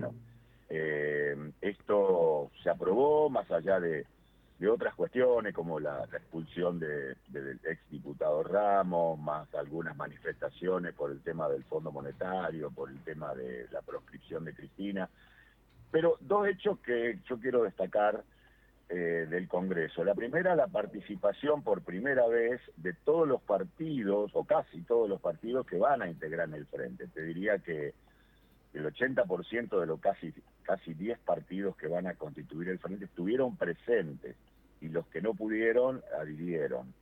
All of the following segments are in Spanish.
bueno, eh, esto se aprobó más allá de, otras cuestiones como la, expulsión del ex diputado Ramos, más algunas manifestaciones por el tema del Fondo Monetario, por el tema de la proscripción de Cristina. Pero dos hechos que yo quiero destacar eh, del Congreso. La primera, la participación por primera vez de todos los partidos, o casi todos los partidos que van a integrar en el frente. Te diría que el 80% de los casi, casi 10 partidos que van a constituir el frente estuvieron presentes y los que no pudieron adhirieron.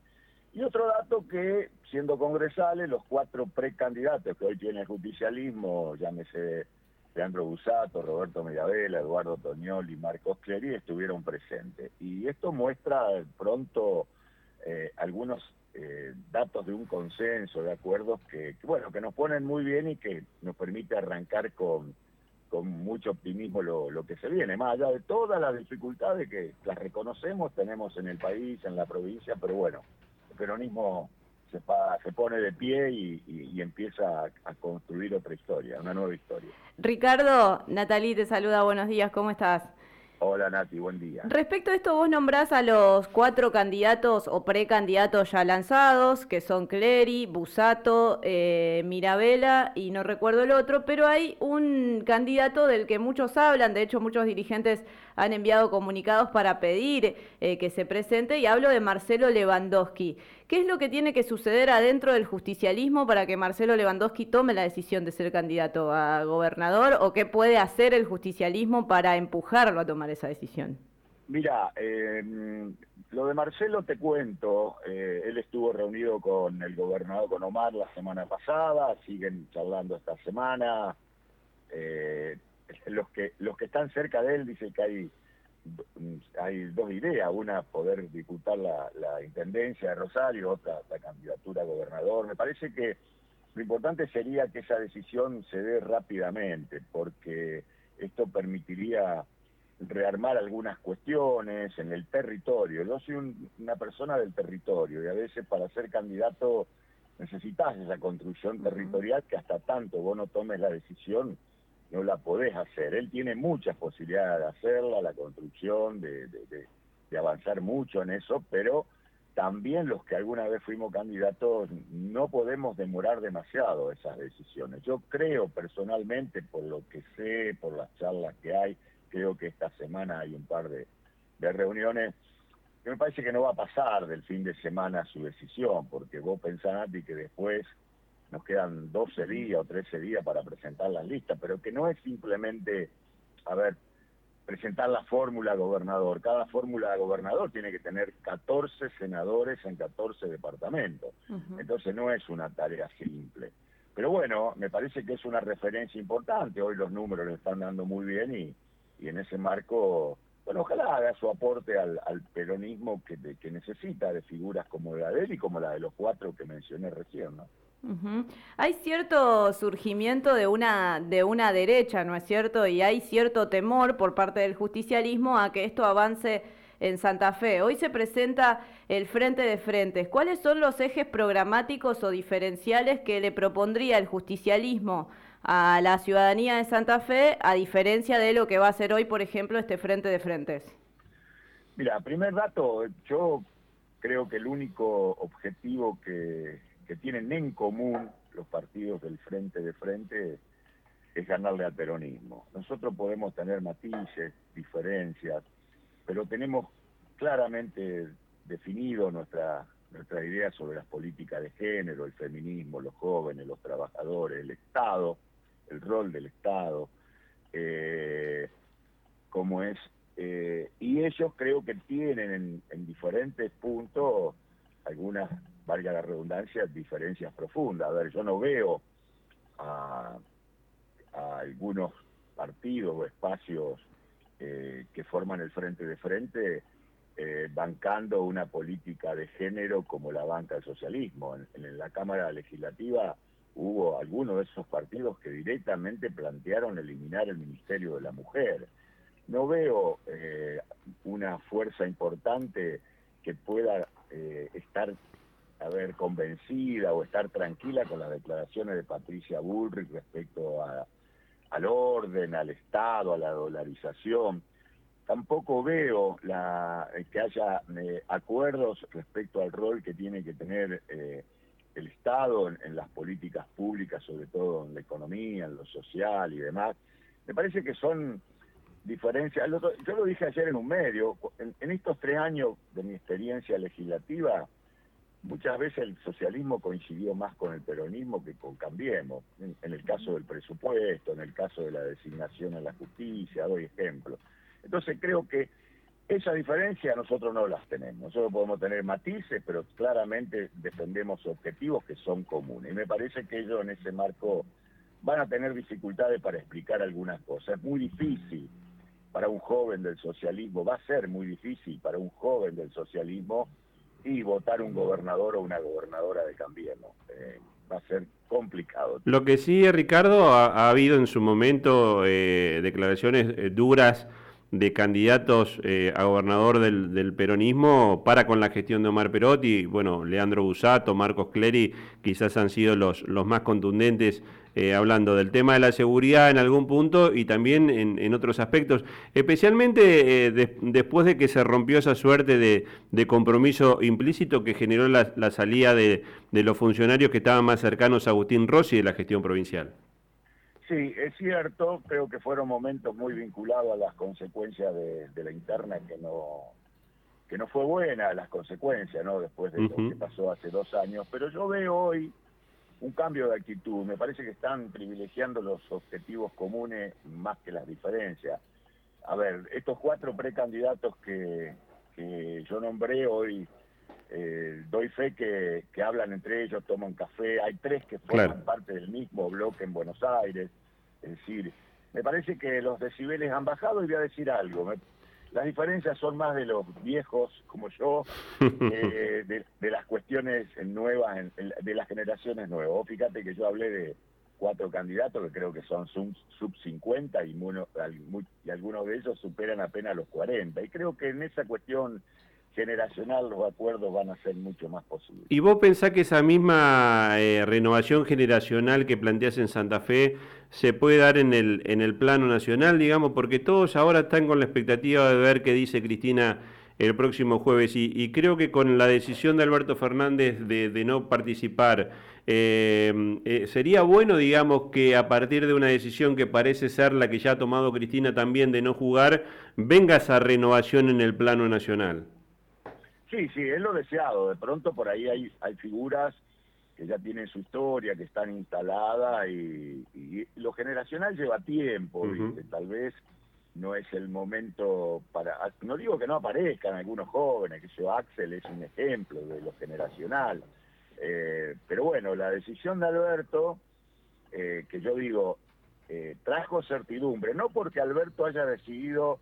Y otro dato que, siendo congresales, los cuatro precandidatos que hoy tiene el justicialismo, llámese Leandro Busato, Roberto Mediavela, Eduardo Toñol y Marcos Clery, estuvieron presentes. Y esto muestra pronto eh, algunos eh, datos de un consenso, de acuerdos que, bueno, que nos ponen muy bien y que nos permite arrancar con, con mucho optimismo lo, lo, que se viene, más allá de todas las dificultades que las reconocemos, tenemos en el país, en la provincia, pero bueno, el peronismo se, pone de pie y, empieza a, construir otra historia, una nueva historia. Ricardo, Natalí te saluda, buenos días, ¿cómo estás? Hola Nati, buen día. Respecto a esto, vos nombrás a los cuatro candidatos o precandidatos ya lanzados, que son Clery, Busato, eh, Mirabella y no recuerdo el otro, pero hay un candidato del que muchos hablan, de hecho muchos dirigentes han enviado comunicados para pedir eh, que se presente y hablo de Marcelo Lewandowski. ¿Qué es lo que tiene que suceder adentro del justicialismo para que Marcelo Lewandowski tome la decisión de ser candidato a gobernador o qué puede hacer el justicialismo para empujarlo a tomar esa decisión? Mira, eh, lo de Marcelo te cuento, eh, él estuvo reunido con el gobernador, con Omar la semana pasada, siguen charlando esta semana, los que los que están cerca de él dicen que hay hay dos ideas, una poder disputar la, intendencia de Rosario, otra la candidatura a gobernador. Me parece que lo importante sería que esa decisión se dé rápidamente, porque esto permitiría rearmar algunas cuestiones en el territorio. Yo soy una persona del territorio y a veces para ser candidato necesitas esa construcción territorial que hasta tanto vos no tomes la decisión no la podés hacer. Él tiene muchas posibilidades de hacerla, la construcción, de, avanzar mucho en eso, pero también los que alguna vez fuimos candidatos no podemos demorar demasiado esas decisiones. Yo creo personalmente, por lo que sé, por las charlas que hay, creo que esta semana hay un par de, de reuniones, que me parece que no va a pasar del fin de semana su decisión, porque vos pensás, que después nos quedan 12 días o 13 días para presentar las listas, pero que no es simplemente, a ver, presentar la fórmula gobernador. Cada fórmula gobernador tiene que tener 14 senadores en 14 departamentos. Entonces no es una tarea simple. Pero bueno, me parece que es una referencia importante. Hoy los números le están dando muy bien y, y en ese marco, bueno, ojalá haga su aporte al, peronismo que, que necesita de figuras como la de él y como la de los cuatro que mencioné recién, ¿no? Hay cierto surgimiento de una, de una derecha, ¿no es cierto? Y hay cierto temor por parte del justicialismo a que esto avance en Santa Fe. Hoy se presenta el Frente de Frentes. ¿Cuáles son los ejes programáticos o diferenciales que le propondría el justicialismo a la ciudadanía de Santa Fe, a diferencia de lo que va a ser hoy, por ejemplo, este Frente de Frentes? Mira, primer dato, yo creo que el único objetivo que que tienen en común los partidos del frente de frente es ganarle al peronismo. Nosotros podemos tener matices, diferencias, pero tenemos claramente definido nuestra, nuestra idea sobre las políticas de género, el feminismo, los jóvenes, los trabajadores, el Estado, el rol del Estado, eh, como es, eh, y ellos creo que tienen en, en diferentes puntos algunas valga la redundancia, diferencias profundas. A ver, yo no veo a, algunos partidos o espacios eh, que forman el frente de frente eh, bancando una política de género como la banca del socialismo. En, la Cámara Legislativa hubo algunos de esos partidos que directamente plantearon eliminar el Ministerio de la Mujer. No veo eh, una fuerza importante que pueda estar a ver, convencida o estar tranquila con las declaraciones de Patricia Bullrich respecto a, al orden, al Estado, a la dolarización. Tampoco veo la, que haya eh, acuerdos respecto al rol que tiene que tener eh, el Estado en, las políticas públicas, sobre todo en la economía, en lo social y demás. Me parece que son diferencias. Yo lo dije ayer en un medio, en estos tres años de mi experiencia legislativa, Muchas veces el socialismo coincidió más con el peronismo que con Cambiemos, en, el caso del presupuesto, en el caso de la designación en la justicia, doy ejemplos. Entonces creo que esa diferencia nosotros no las tenemos. Nosotros podemos tener matices, pero claramente defendemos objetivos que son comunes. Y me parece que ellos en ese marco van a tener dificultades para explicar algunas cosas. Es muy difícil para un joven del socialismo, va a ser muy difícil para un joven del socialismo y votar un gobernador o una gobernadora de Cambiemos. Eh, va a ser complicado. Lo que sí, Ricardo, ha, habido en su momento eh, declaraciones eh, duras de candidatos a gobernador del, peronismo para con la gestión de Omar Perotti. Bueno, Leandro Busato, Marcos Clery, quizás han sido los, los más contundentes eh, hablando del tema de la seguridad en algún punto y también en, otros aspectos, especialmente eh, después de que se rompió esa suerte de, compromiso implícito que generó la, salida de, los funcionarios que estaban más cercanos a Agustín Rossi de la gestión provincial. Sí, es cierto, creo que fueron momentos muy vinculados a las consecuencias de, la interna que no que no fue buena las consecuencias, ¿no? Después de lo que pasó hace dos años, pero yo veo hoy un cambio de actitud. Me parece que están privilegiando los objetivos comunes más que las diferencias. A ver, estos cuatro precandidatos que, que yo nombré hoy, eh, doy fe que, que, hablan entre ellos, toman café. Hay tres que forman parte del mismo bloque en Buenos Aires. Es decir, me parece que los decibeles han bajado y voy a decir algo. Las diferencias son más de los viejos como yo, eh, de, las cuestiones nuevas, de las generaciones nuevas. fíjate que yo hablé de cuatro candidatos que creo que son sub, sub 50 y, y algunos de ellos superan apenas los 40. Y creo que en esa cuestión generacional los acuerdos van a ser mucho más posibles. ¿Y vos pensás que esa misma eh, renovación generacional que planteas en Santa Fe se puede dar en el, en el plano nacional, digamos? Porque todos ahora están con la expectativa de ver qué dice Cristina el próximo jueves y, creo que con la decisión de Alberto Fernández de, no participar, eh, eh, sería bueno, digamos, que a partir de una decisión que parece ser la que ya ha tomado Cristina también de no jugar, venga esa renovación en el plano nacional. Sí, sí, es lo deseado. De pronto por ahí hay, hay figuras que ya tienen su historia, que están instaladas y, lo generacional lleva tiempo, tal vez no es el momento para, no digo que no aparezcan algunos jóvenes, que yo Axel es un ejemplo de lo generacional, eh, pero bueno, la decisión de Alberto, eh, que yo digo, eh, trajo certidumbre, no porque Alberto haya decidido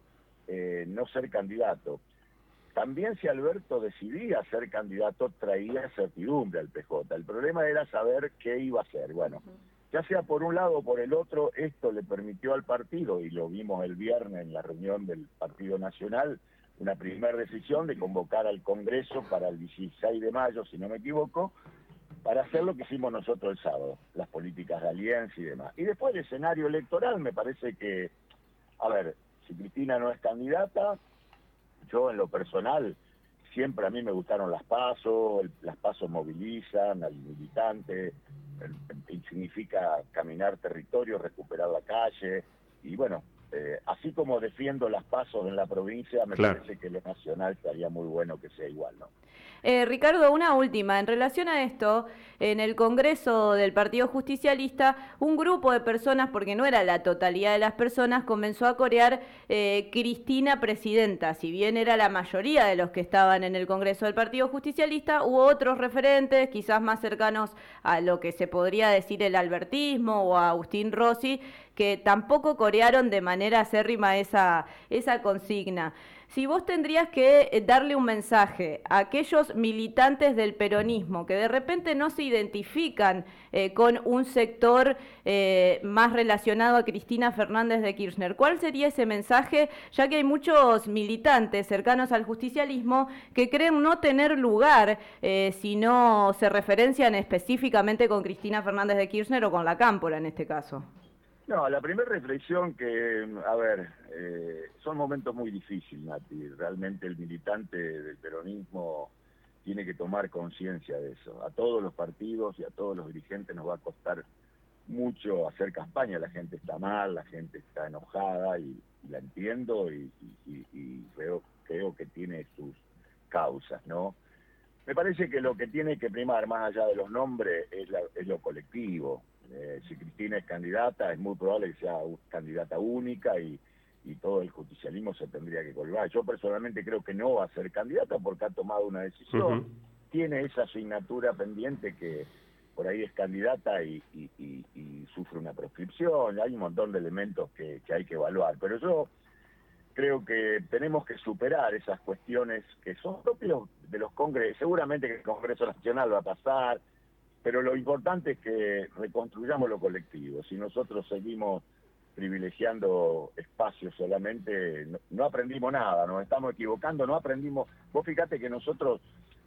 no ser candidato, también si Alberto decidía ser candidato traía certidumbre al PJ. El problema era saber qué iba a hacer. Bueno, ya sea por un lado o por el otro, esto le permitió al partido, y lo vimos el viernes en la reunión del Partido Nacional, una primera decisión de convocar al Congreso para el 16 de mayo, si no me equivoco, para hacer lo que hicimos nosotros el sábado, las políticas de alianza y demás. Y después el escenario electoral, me parece que, a ver, si Cristina no es candidata, yo en lo personal, siempre a mí me gustaron las pasos, las pasos movilizan al militante, significa caminar territorio, recuperar la calle, y bueno, eh, así como defiendo las pasos en la provincia, me parece que lo nacional estaría muy bueno que sea igual, ¿no? Eh, Ricardo, una última. En relación a esto, en el Congreso del Partido Justicialista, un grupo de personas, porque no era la totalidad de las personas, comenzó a corear eh, Cristina Presidenta. Si bien era la mayoría de los que estaban en el Congreso del Partido Justicialista, hubo otros referentes, quizás más cercanos a lo que se podría decir el albertismo o a Agustín Rossi, que tampoco corearon de manera acérrima esa, esa consigna. Si vos tendrías que eh, darle un mensaje a aquellos militantes del peronismo que de repente no se identifican eh, con un sector eh, más relacionado a Cristina Fernández de Kirchner, ¿cuál sería ese mensaje? Ya que hay muchos militantes cercanos al justicialismo que creen no tener lugar si no se referencian específicamente con Cristina Fernández de Kirchner o con la Cámpora en este caso. No, la primera reflexión que, a ver, eh, son momentos muy difíciles, Nati. Realmente el militante del peronismo tiene que tomar conciencia de eso. A todos los partidos y a todos los dirigentes nos va a costar mucho hacer campaña. La gente está mal, la gente está enojada y, la entiendo y, creo, creo que tiene sus causas, ¿no? Me parece que lo que tiene que primar, más allá de los nombres, es, es lo colectivo. Eh, si Cristina es candidata, es muy probable que sea candidata única y, todo el justicialismo se tendría que colgar. Yo personalmente creo que no va a ser candidata porque ha tomado una decisión, tiene esa asignatura pendiente que por ahí es candidata y, sufre una proscripción, hay un montón de elementos que, que hay que evaluar, pero yo creo que tenemos que superar esas cuestiones que son propios de los congresos, seguramente que el Congreso Nacional va a pasar, pero lo importante es que reconstruyamos lo colectivo. Si nosotros seguimos privilegiando espacios solamente, no, aprendimos nada, nos estamos equivocando, no aprendimos. Vos fíjate que nosotros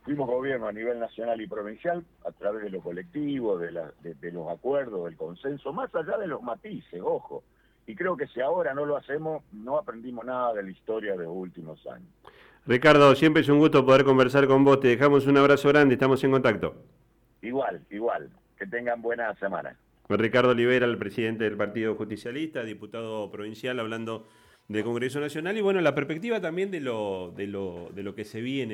fuimos gobierno a nivel nacional y provincial a través de lo colectivo, de, de los acuerdos, del consenso, más allá de los matices, ojo. Y creo que si ahora no lo hacemos, no aprendimos nada de la historia de los últimos años. Ricardo, siempre es un gusto poder conversar con vos. Te dejamos un abrazo grande, estamos en contacto. Igual, igual. Que tengan buena semana. Ricardo Olivera, el presidente del Partido Justicialista, diputado provincial, hablando del Congreso Nacional y bueno, la perspectiva también de lo, de lo, de lo que se viene.